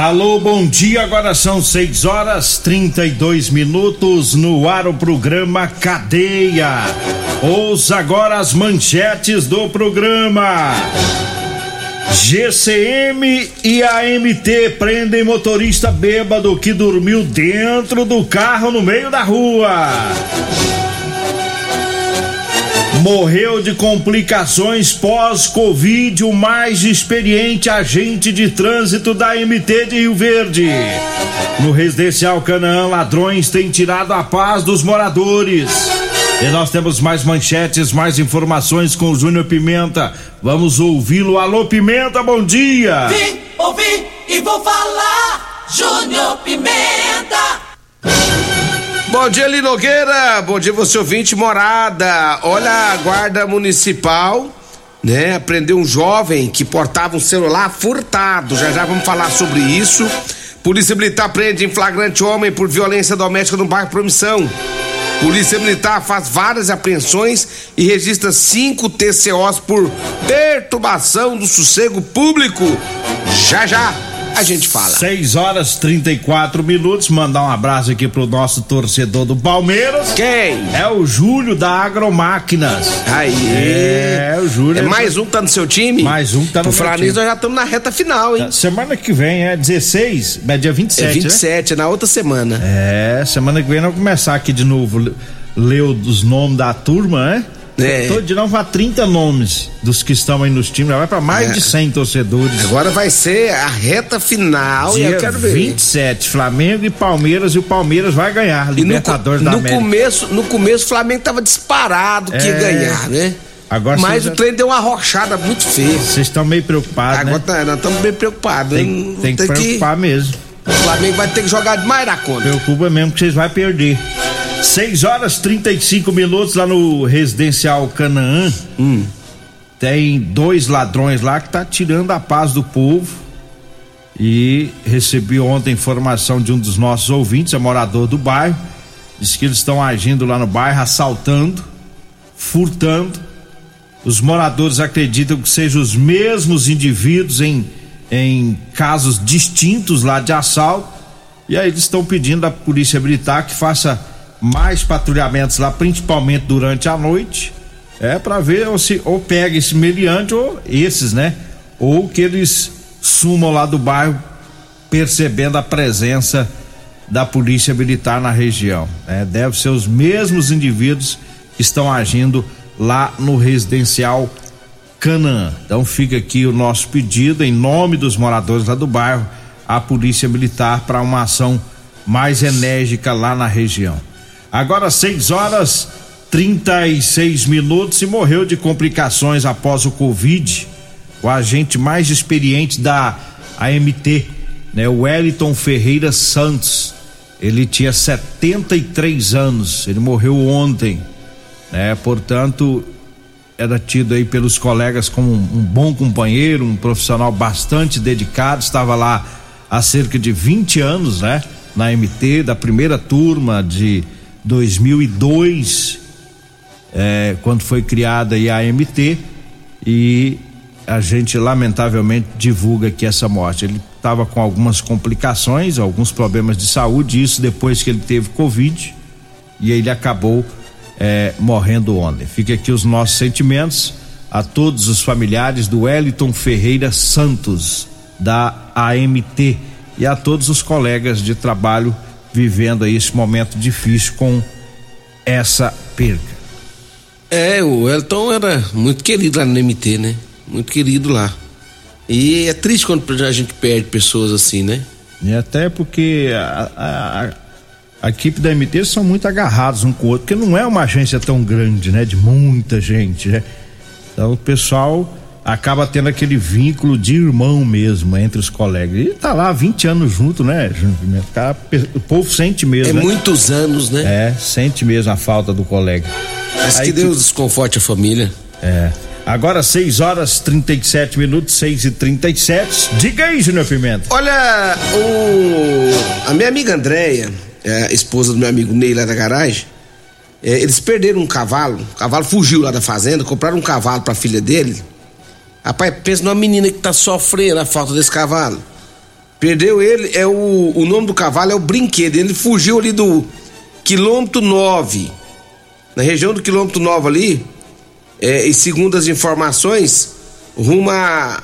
Alô, bom dia. Agora são 6 horas 32 minutos no ar o programa Cadeia. Ouça agora as manchetes do programa. GCM e AMT prendem motorista bêbado que dormiu dentro do carro no meio da rua morreu de complicações pós-Covid o mais experiente agente de trânsito da MT de Rio Verde. No residencial Canaã, ladrões têm tirado a paz dos moradores. E nós temos mais manchetes, mais informações com o Júnior Pimenta. Vamos ouvi-lo. Alô, Pimenta, bom dia! Vim, ouvi e vou falar, Júnior Pimenta! Bom dia, Linogueira. Bom dia, você ouvinte morada. Olha, a guarda municipal, né? Prendeu um jovem que portava um celular furtado. Já já vamos falar sobre isso. Polícia Militar prende em flagrante homem por violência doméstica no bairro Promissão. Polícia Militar faz várias apreensões e registra cinco TCOs por perturbação do sossego público. Já já a gente fala. 6 horas 34 minutos. Mandar um abraço aqui pro nosso torcedor do Palmeiras. Quem? É o Júlio da Agromáquinas. Aí. É, o Júlio. É mais um que tá no seu time? Mais um que tá no Por falar nisso, nós já estamos na reta final, hein? Semana que vem é 16, é dia 27. É né? 27, é na outra semana. É, semana que vem nós vamos começar aqui de novo. Ler os nomes da turma, né? É. Todo dia nós vamos 30 nomes dos que estão aí nos times. Já vai pra mais É. de 100 torcedores. Agora vai ser a reta final e Dia eu quero ver. 27, Flamengo e Palmeiras, e o Palmeiras vai ganhar. E no, Libertadores co- da no América. começo, no começo o Flamengo tava disparado que ia É. ganhar, né? Agora Mas vocês o já- trem deu uma rochada muito feia. Vocês estão meio preocupados, Agora né? tá- nós estamos bem preocupados. Tem, hein? tem que preocupar mesmo. O Flamengo vai ter que jogar demais da conta. Preocupa mesmo que vocês vão perder. 6 horas 35 minutos lá no residencial Canaã. Hum. Tem dois ladrões lá que tá tirando a paz do povo. E recebi ontem informação de um dos nossos ouvintes, é morador do bairro. Diz que eles estão agindo lá no bairro, assaltando, furtando. Os moradores acreditam que sejam os mesmos indivíduos em, em casos distintos lá de assalto. E aí eles estão pedindo à Polícia Militar que faça mais patrulhamentos lá, principalmente durante a noite. É para ver ou se ou pega esse meliante ou esses, né? Ou que eles sumam lá do bairro percebendo a presença da Polícia Militar na região. né? Deve ser os mesmos indivíduos que estão agindo lá no residencial Canaã. Então fica aqui o nosso pedido em nome dos moradores lá do bairro à Polícia Militar para uma ação mais enérgica lá na região. Agora 6 horas 36 minutos e morreu de complicações após o Covid. O agente mais experiente da AMT, né, Wellington Ferreira Santos. Ele tinha 73 anos, ele morreu ontem, né? Portanto, era tido aí pelos colegas como um, um bom companheiro, um profissional bastante dedicado, estava lá há cerca de 20 anos, né? Na MT, da primeira turma de 2002, é, quando foi criada a MT, e a gente lamentavelmente divulga aqui essa morte. Ele estava com algumas complicações, alguns problemas de saúde, isso depois que ele teve Covid, e ele acabou é, morrendo ontem. Fica aqui os nossos sentimentos a todos os familiares do Wellington Ferreira Santos, da AMT, e a todos os colegas de trabalho vivendo aí esse momento difícil com essa perda. É, o Elton era muito querido lá no MT, né? Muito querido lá. E é triste quando a gente perde pessoas assim, né? E até porque a, a, a, equipe da MT são muito agarrados um com o outro, porque não é uma agência tão grande, né? De muita gente, né? Então o pessoal acaba tendo aquele vínculo de irmão mesmo entre os colegas. E tá lá 20 anos junto, né, O povo sente mesmo. É né? muitos anos, né? É, sente mesmo a falta do colega. Mas Aí, que Deus desconforte a família. É. Agora 6 horas 37 minutos, 6 e 37 Diga aí, Júnior Pimenta. Olha, o... a minha amiga Andréia, é, esposa do meu amigo Ney lá da garagem, é, eles perderam um cavalo, o cavalo fugiu lá da fazenda, compraram um cavalo pra filha dele. Rapaz, pensa numa menina que tá sofrendo a falta desse cavalo. Perdeu ele, é o, o nome do cavalo é o brinquedo. Ele fugiu ali do quilômetro 9 na região do quilômetro 9 ali, é, e segundo as informações, rumo a,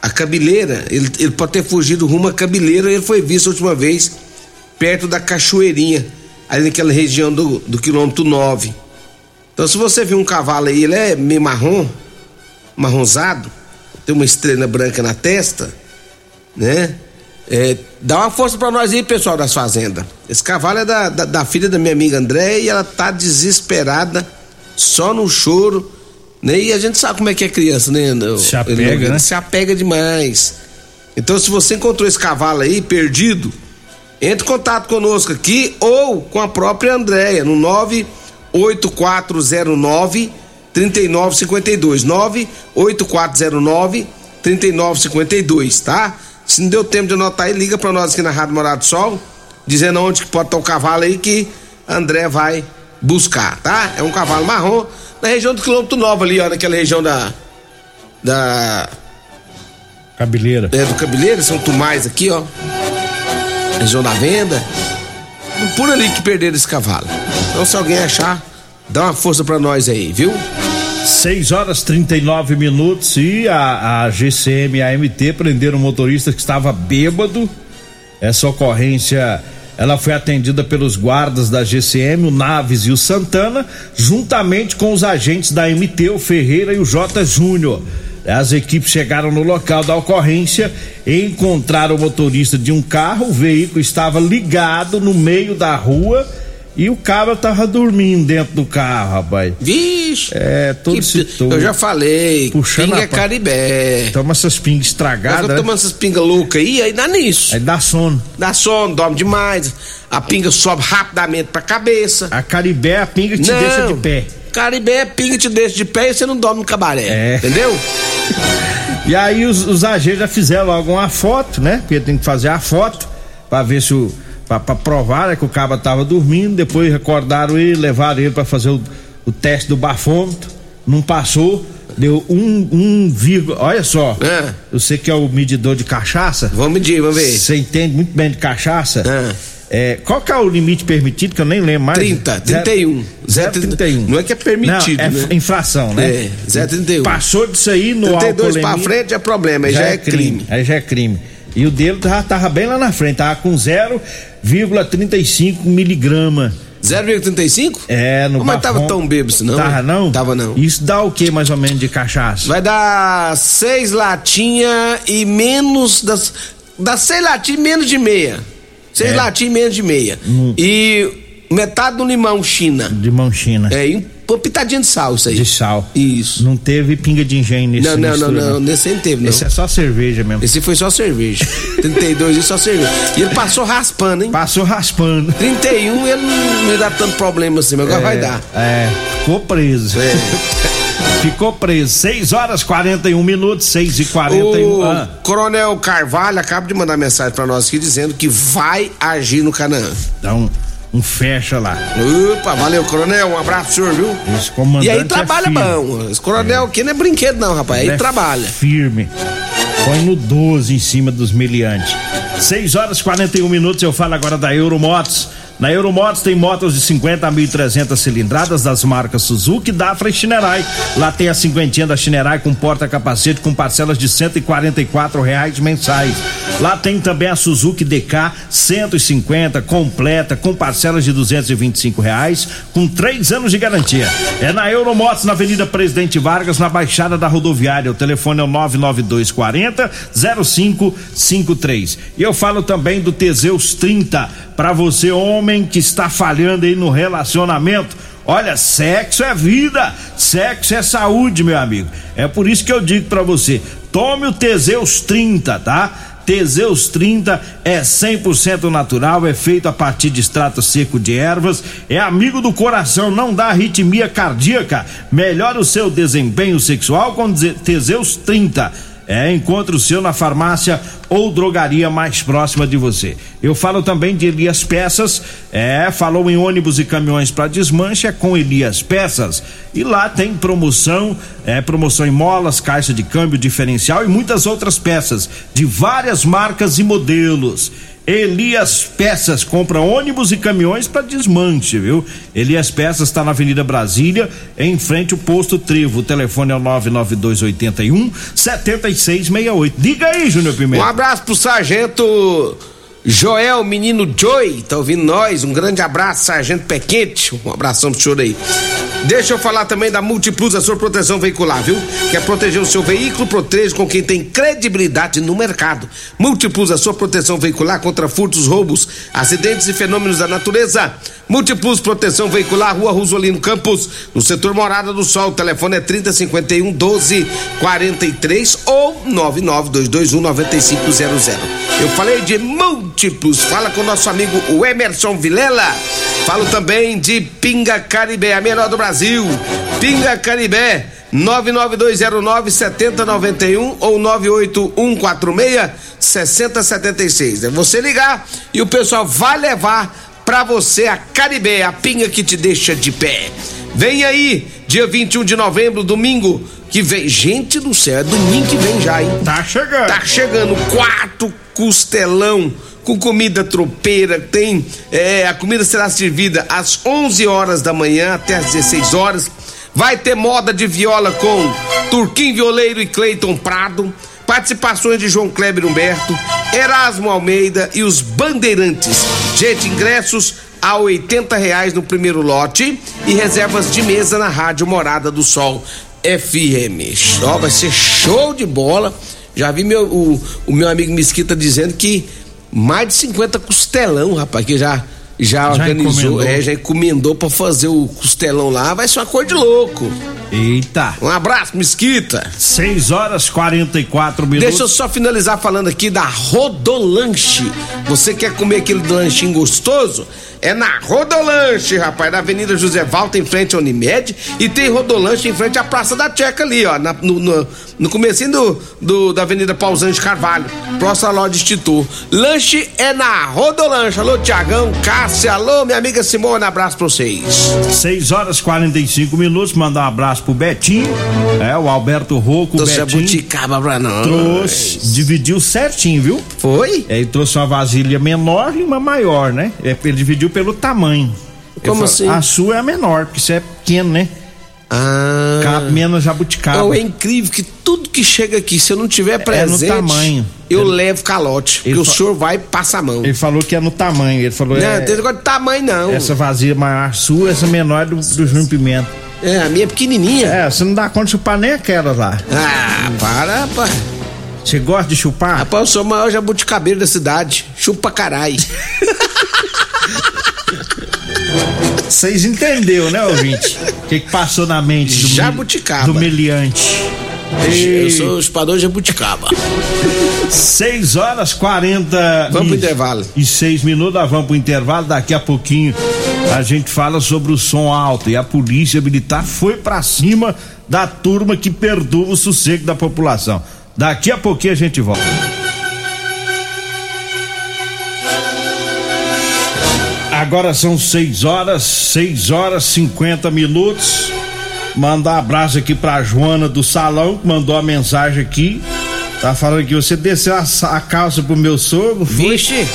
a Cabeleira, ele, ele pode ter fugido rumo a Cabeleira, ele foi visto a última vez perto da Cachoeirinha, ali naquela região do, do quilômetro 9. Então, se você viu um cavalo aí, ele é meio marrom, marronzado, tem uma estrela branca na testa, né? É, dá uma força para nós aí, pessoal das fazendas. Esse cavalo é da, da, da, filha da minha amiga André e ela tá desesperada, só no choro, né? E a gente sabe como é que é criança, né? Se apega, ele, né? Se apega demais. Então, se você encontrou esse cavalo aí perdido, entre em contato conosco aqui ou com a própria Andréia no 98409 3952 98409 3952, tá? Se não deu tempo de anotar aí, liga para nós aqui na Rádio Morado do Sol, dizendo onde que pode estar o cavalo aí que André vai buscar, tá? É um cavalo marrom na região do quilômetro 9 ali, ó, naquela região da da Cabeleira. É do Cabeleira, São Tomás aqui, ó. Região da Venda. Por ali que perderam esse cavalo. Então se alguém achar, dá uma força para nós aí, viu? 6 horas 39 minutos e a, a GCM e a MT prenderam um motorista que estava bêbado. Essa ocorrência ela foi atendida pelos guardas da GCM, o Naves e o Santana, juntamente com os agentes da MT, o Ferreira e o J Júnior. As equipes chegaram no local da ocorrência e encontraram o motorista de um carro. O veículo estava ligado no meio da rua e o cara tava dormindo dentro do carro, rapaz. Vixe! É, todo que, Eu já falei. Puxando pinga a... é caribé. Toma essas pingas estragadas. Tô tomando essas pingas loucas aí, aí dá nisso. Aí dá sono. Dá sono, dorme demais. A pinga sobe rapidamente pra cabeça. A caribé, a pinga te não, deixa de pé. Caribé, é pinga te deixa de pé e você não dorme no cabaré. É. Entendeu? e aí os, os agentes já fizeram alguma foto, né? Porque tem que fazer a foto pra ver se o para provar né, que o cabo estava dormindo, depois recordaram ele, levaram ele para fazer o, o, teste do bafômetro, não passou, deu um, um vírgula, olha só, é. você que é o medidor de cachaça. Vamos medir, vamos ver. Você entende muito bem de cachaça. É. É, qual que é o limite permitido, que eu nem lembro mais? 30, 31. 0,31. Não é que é permitido, não, é né? infração, né? É, 0,31. Passou disso aí no 32 para frente é problema, aí já, já é, crime. crime. Aí já é crime. E o dele já tava bem lá na frente, tava com 0,35 miligrama. 0,35? É, no Mas tava tão bêbado não? Tava não? Tava não. Isso dá o que mais ou menos de cachaça? Vai dar seis latinhas e menos das. Dá seis latinhas e menos de meia. Seis é. latinhas e menos de meia. Hum. E metade do limão China. Limão China. É, uma pitadinha de sal, isso aí. De sal. Isso. Não teve pinga de engenho nesse Não, não, não, não, nesse não teve, não. Esse é só cerveja mesmo. Esse foi só cerveja. 32 e só cerveja. E ele passou raspando, hein? Passou raspando. 31 ele não ia dar tanto problema assim, mas agora é, vai dar. É, ficou preso. É. Ficou preso. 6 horas 41 minutos, 6 e 41 O ah. Coronel Carvalho acaba de mandar mensagem para nós aqui dizendo que vai agir no Canaã. Então, um fecha lá. Opa, valeu, coronel. Um abraço, senhor, viu? Esse comandante. E aí trabalha é bom. Esse coronel é. aqui não é brinquedo, não, rapaz. Ele aí é trabalha. Firme. Põe no 12 em cima dos miliantes. 6 horas 41 minutos. Eu falo agora da Euromotos. Na Euromotos tem motos de 50 a 1.300 cilindradas das marcas Suzuki, Dafra e Shinerai. Lá tem a cinquentinha da Shinerai com porta-capacete com parcelas de 144 reais mensais. Lá tem também a Suzuki DK 150 completa com parcelas de 225 reais com três anos de garantia. É na Euromotos na Avenida Presidente Vargas na Baixada da Rodoviária. O telefone é o 99240 0553. E eu falo também do Teseus 30 para você homem que está falhando aí no relacionamento. Olha, sexo é vida, sexo é saúde, meu amigo. É por isso que eu digo para você, tome o Teseus 30, tá? Teseus 30 é 100% natural, é feito a partir de extrato seco de ervas, é amigo do coração, não dá arritmia cardíaca, melhora o seu desempenho sexual com Teseus 30 é, encontre o seu na farmácia ou drogaria mais próxima de você. Eu falo também de Elias Peças, é, falou em ônibus e caminhões para desmancha com Elias Peças. E lá tem promoção, é, promoção em molas, caixa de câmbio diferencial e muitas outras peças de várias marcas e modelos. Elias Peças compra ônibus e caminhões para desmanche, viu? Elias Peças está na Avenida Brasília, em frente ao posto Trevo. O telefone é o 99281 7668. Diga aí, Júnior Pimenta. Um abraço pro sargento Joel, menino Joy, tá ouvindo nós? Um grande abraço, sargento Pequete. Um abração pro senhor aí. Deixa eu falar também da Multiplus, a sua proteção veicular, viu? Quer proteger o seu veículo? Proteja com quem tem credibilidade no mercado. Multiplus, a sua proteção veicular contra furtos, roubos, acidentes e fenômenos da natureza. Multiplus Proteção Veicular, Rua Rosolino Campos, no setor Morada do Sol. O telefone é 3051 1243 ou 99221 9500. Eu falei de Múltiplos. Fala com o nosso amigo o Emerson Vilela. Falo também de Pinga Caribé, a melhor do Brasil. Pinga Caribé. 99209-7091 ou 98146 6076. É você ligar e o pessoal vai levar pra você a Caribé, a pinga que te deixa de pé. Vem aí, dia 21 de novembro, domingo que vem. Gente do céu, é domingo que vem já, hein? Tá chegando. Tá chegando quatro costelão com comida tropeira, tem é, a comida será servida às 11 horas da manhã até às 16 horas. Vai ter moda de viola com Turquim Violeiro e Cleiton Prado, participações de João Kleber Humberto, Erasmo Almeida e os Bandeirantes. Gente, ingressos a 80 reais no primeiro lote e reservas de mesa na Rádio Morada do Sol FM. Ó, vai ser show de bola. Já vi meu, o, o meu amigo Mesquita dizendo que mais de 50 costelão, rapaz, que já já, já organizou, é, já encomendou pra fazer o costelão lá, vai ser uma coisa de louco. Eita. Um abraço, Mesquita. 6 horas 44 minutos. Deixa eu só finalizar falando aqui da Rodolanche. Você quer comer aquele lanchinho gostoso? É na Rodolanche, rapaz, na Avenida José Valta, em frente à Unimed, e tem Rodolanche em frente à Praça da Checa ali, ó, na, no, no, no comecinho do, do, da Avenida Pausante Carvalho, próxima loja Instituto. Lanche é na Rodolanche. Alô, Tiagão, Cássia, alô, minha amiga Simone, abraço pra vocês. 6 horas 45 minutos, mandar um abraço pro Betinho, é, o Alberto Rocco, o Betinho. pra nós. Trouxe, dividiu certinho, viu? Foi? É, ele trouxe uma vasilha menor e uma maior, né? É, ele dividiu pelo tamanho. Como falo, assim? A sua é a menor, porque você é pequeno, né? Ah. Cabe menos jabuticaba. Não, é incrível que tudo que chega aqui, se eu não tiver presente, tamanho. eu Ele- levo calote. Porque o senhor vai e passa a mão. Ele falou que é no tamanho. Ele falou Não, é, tem negócio de tamanho não. essa vasilha maior sua, essa menor do, do Júnior Pimenta. É, a minha é pequenininha. É, você não dá conta de chupar nem aquelas lá. Ah, para, rapaz. Você gosta de chupar? Rapaz, eu sou o maior jabuticabeiro da cidade. Chupa caralho. Vocês entenderam, né, ouvinte? O que, que passou na mente do, Jabuticaba. do meliante? Eu sou o espador jabuticaba. 6 horas 40 Vamos e, pro intervalo. E 6 minutos, nós vamos pro intervalo. Daqui a pouquinho a gente fala sobre o som alto. E a polícia militar foi pra cima da turma que perturba o sossego da população. Daqui a pouquinho a gente volta. Agora são 6 horas, 6 horas 50 minutos. Mandar um abraço aqui pra Joana do Salão, que mandou a mensagem aqui. Tá falando que você desceu a, a calça pro meu sogro? Vixe.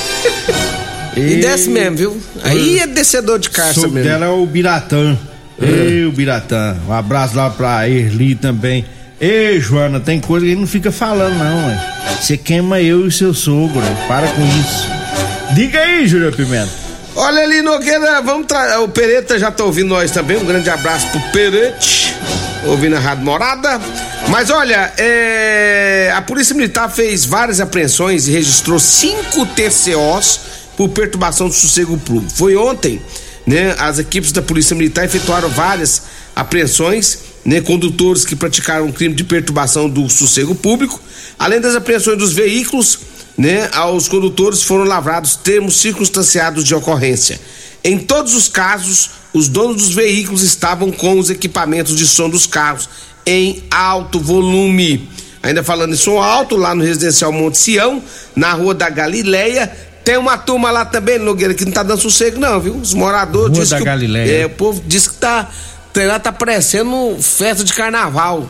E, desce mesmo, viu? Aí é descedor de caça Sobre mesmo. dela é o Biratã. Ei, o Biratã. Um abraço lá pra Erli também. Ei, Joana, tem coisa que ele não fica falando, não, ué. Você queima eu e seu sogro, ué. para com isso. Diga aí, Júlio Pimenta. Olha ali, Nogueira, vamos trazer. O Pereta já tá ouvindo nós também. Um grande abraço pro Perete, ouvindo a Rádio Morada. Mas olha, é, a Polícia Militar fez várias apreensões e registrou cinco TCOs por perturbação do sossego público. Foi ontem, né? As equipes da Polícia Militar efetuaram várias apreensões, né? Condutores que praticaram crime de perturbação do sossego público. Além das apreensões dos veículos, né? Aos condutores foram lavrados termos circunstanciados de ocorrência. Em todos os casos, os donos dos veículos estavam com os equipamentos de som dos carros em alto volume. Ainda falando em som alto, lá no residencial Monte Sião, na rua da Galileia, tem uma turma lá também, Nogueira, que não tá dando sossego, não, viu? Os moradores Rua da que. Galileia. É, o povo diz que tá. Lá tá parecendo festa de carnaval.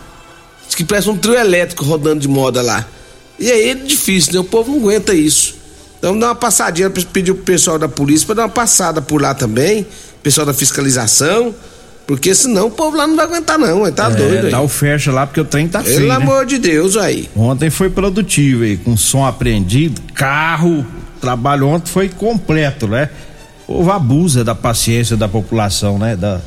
Diz que parece um trio elétrico rodando de moda lá. E aí é difícil, né? O povo não aguenta isso. Então dar uma passadinha pra pedir pro pessoal da polícia pra dar uma passada por lá também, pessoal da fiscalização, porque senão o povo lá não vai aguentar não, ué, tá doido É, dá aí. o fecha lá porque o trem tá Pelo feio, né? amor de Deus aí. Ontem foi produtivo aí, com som apreendido, carro, trabalho ontem foi completo, né? O povo abusa da paciência da população, né? Da,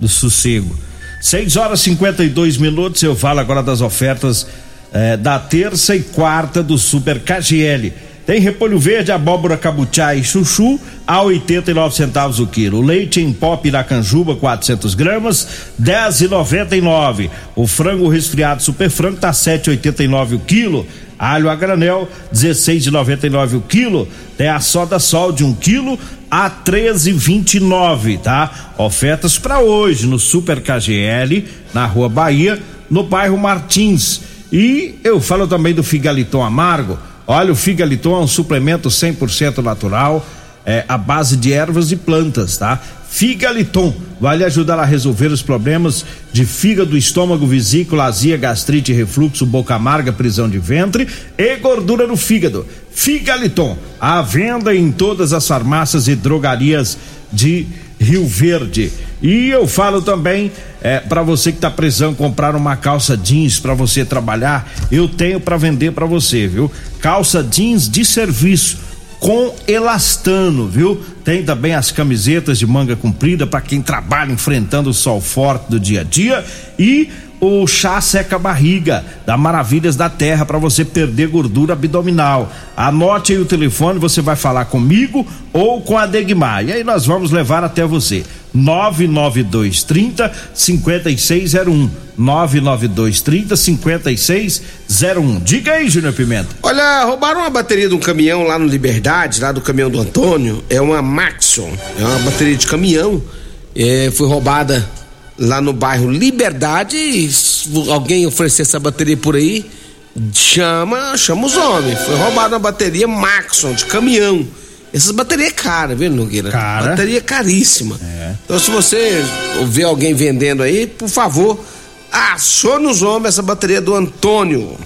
do sossego. 6 horas e 52 minutos, eu falo agora das ofertas eh, da terça e quarta do Super KGL. Tem repolho verde, abóbora cabuchá e chuchu a 89 centavos o quilo. Leite em pó piracanjuba 400 gramas 10,99. O frango resfriado super frango tá 7,89 o quilo. Alho a granel 16,99 o quilo. Tem a soda sol de 1 quilo a 13,29, tá? Ofertas para hoje no Super KGL na Rua Bahia, no bairro Martins. E eu falo também do Figaliton Amargo. Olha, o Figaliton é um suplemento 100% natural, é a base de ervas e plantas, tá? Figaliton vai lhe ajudar a resolver os problemas de fígado, estômago, vesícula, azia, gastrite, refluxo, boca amarga, prisão de ventre e gordura no fígado. Figaliton, à venda em todas as farmácias e drogarias de Rio Verde. E eu falo também é, para você que tá precisando comprar uma calça jeans para você trabalhar, eu tenho para vender para você, viu? Calça jeans de serviço com elastano, viu? Tem também as camisetas de manga comprida para quem trabalha enfrentando o sol forte do dia a dia e o chá seca barriga da Maravilhas da Terra para você perder gordura abdominal. Anote aí o telefone, você vai falar comigo ou com a Degmar. E aí nós vamos levar até você. 99230 5601. 99230 5601. Diga aí, Júnior Pimenta. Olha, roubaram uma bateria de um caminhão lá no Liberdade, lá do caminhão do Antônio. É uma Maxon, é uma bateria de caminhão. É, foi roubada lá no bairro Liberdade. Alguém oferecer essa bateria por aí, chama, chama os homens. Foi roubada uma bateria Maxon de caminhão. Essas baterias é cara, viu, Nogueira? Cara. Bateria caríssima. É. Então, se você ver alguém vendendo aí, por favor, acione os homens essa bateria do Antônio.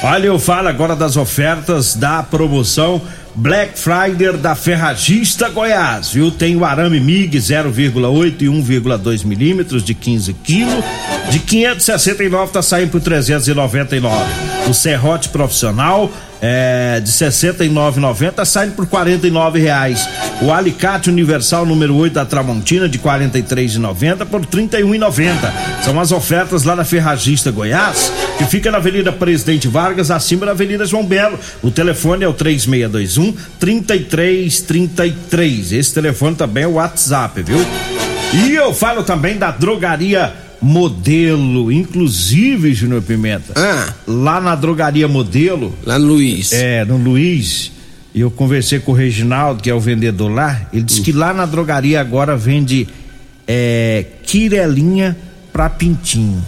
Olha, eu falo agora das ofertas da promoção Black Friday da Ferragista Goiás, viu? Tem o arame MIG 0,8 e 1,2 milímetros de 15 quilos, de 569 tá saindo por 399. O serrote profissional é, de 69,90 tá saindo por 49 reais. O alicate universal número 8 da Tramontina de 43,90 por 31,90. São as ofertas lá na Ferragista Goiás, que fica na Avenida Presidente Vargas, acima da Avenida João Belo. O telefone é o 3621 3333. Esse telefone também é o WhatsApp, viu? E eu falo também da drogaria Modelo, inclusive, Júnior Pimenta. Ah. Lá na drogaria Modelo, Lá no Luiz. é, no Luiz, e eu conversei com o Reginaldo, que é o vendedor lá, ele disse que lá na drogaria agora vende é, quirelinha pra pintinho.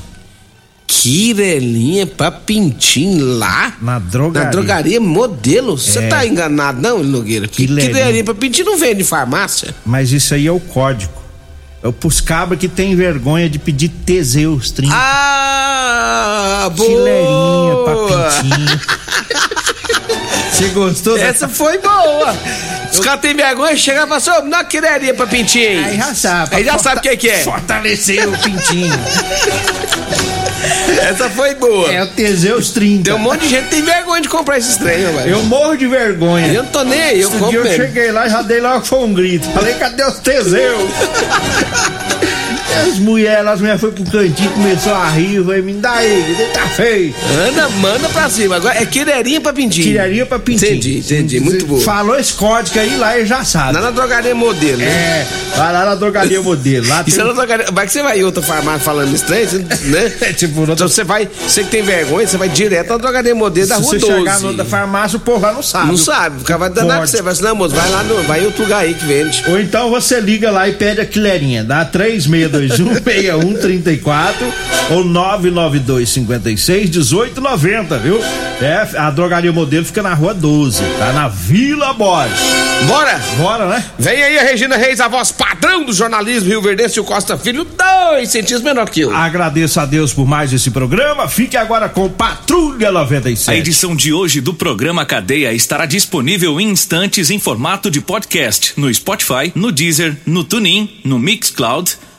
Quirelinha pra pintinho lá? Na drogaria. Na drogaria modelo? Você É. tá enganado, não, Nogueira? Quirelinha. quirelinha pra pintinho não vende em farmácia? Mas isso aí é o código. É pros cabras que tem vergonha de pedir Teseus 30. Ah, pra pintinho. Você gostou? Essa foi boa! Os caras têm vergonha de chegar e falar assim, não quereria pra pintinho. Aí já sabe. Aí já sabe o que, que é. Fortalecer o pintinho. Essa foi boa. é o Teseus 30. Tem um monte de gente que tem vergonha de comprar esses trem, velho. Eu morro de vergonha. Eu não tô nem aí, eu Esse compro dia eu mesmo. cheguei lá e já dei logo foi um grito. Falei, cadê os Teseus? As mulheres, as mulheres foram pro cantinho, começou a rir, falei, me dá aí, tá feio. Anda, manda pra cima. Agora é quererinha pra pintinho. Tiraria pra pintinho. Entendi, entendi. Muito bom. Falou esse código aí lá e já sabe. Lá na drogaria modelo, né? É, vai lá na drogaria modelo. Lá Isso tem... é na drogaria. Vai que você vai em outra farmácia falando estranho, você- né? É tipo, Então você vai, você que tem vergonha, você vai direto na drogaria modelo da se rua você 12. chegar na outra farmácia, o povo lá não sabe. Não sabe, o cara vai danar com você. Vai assim, não, moço, vai lá no, vai em outro lugar aí que vende. Ou então você liga lá e pede a quileirinha. Dá 3621-6134 ou 992-56-1890, viu? É, a drogaria modelo fica na rua 12, tá na Vila Borges. Bora! Bora, né? Vem aí a Regina Reis, a voz padrão do jornalismo Rio Verdense e o Costa Filho, dois centímetros menor que eu. Agradeço a Deus por mais esse programa. Fique agora com Patrulha A 97. edição de hoje do programa Cadeia estará disponível em instantes em formato de podcast no Spotify, no Deezer, no TuneIn, no Mixcloud,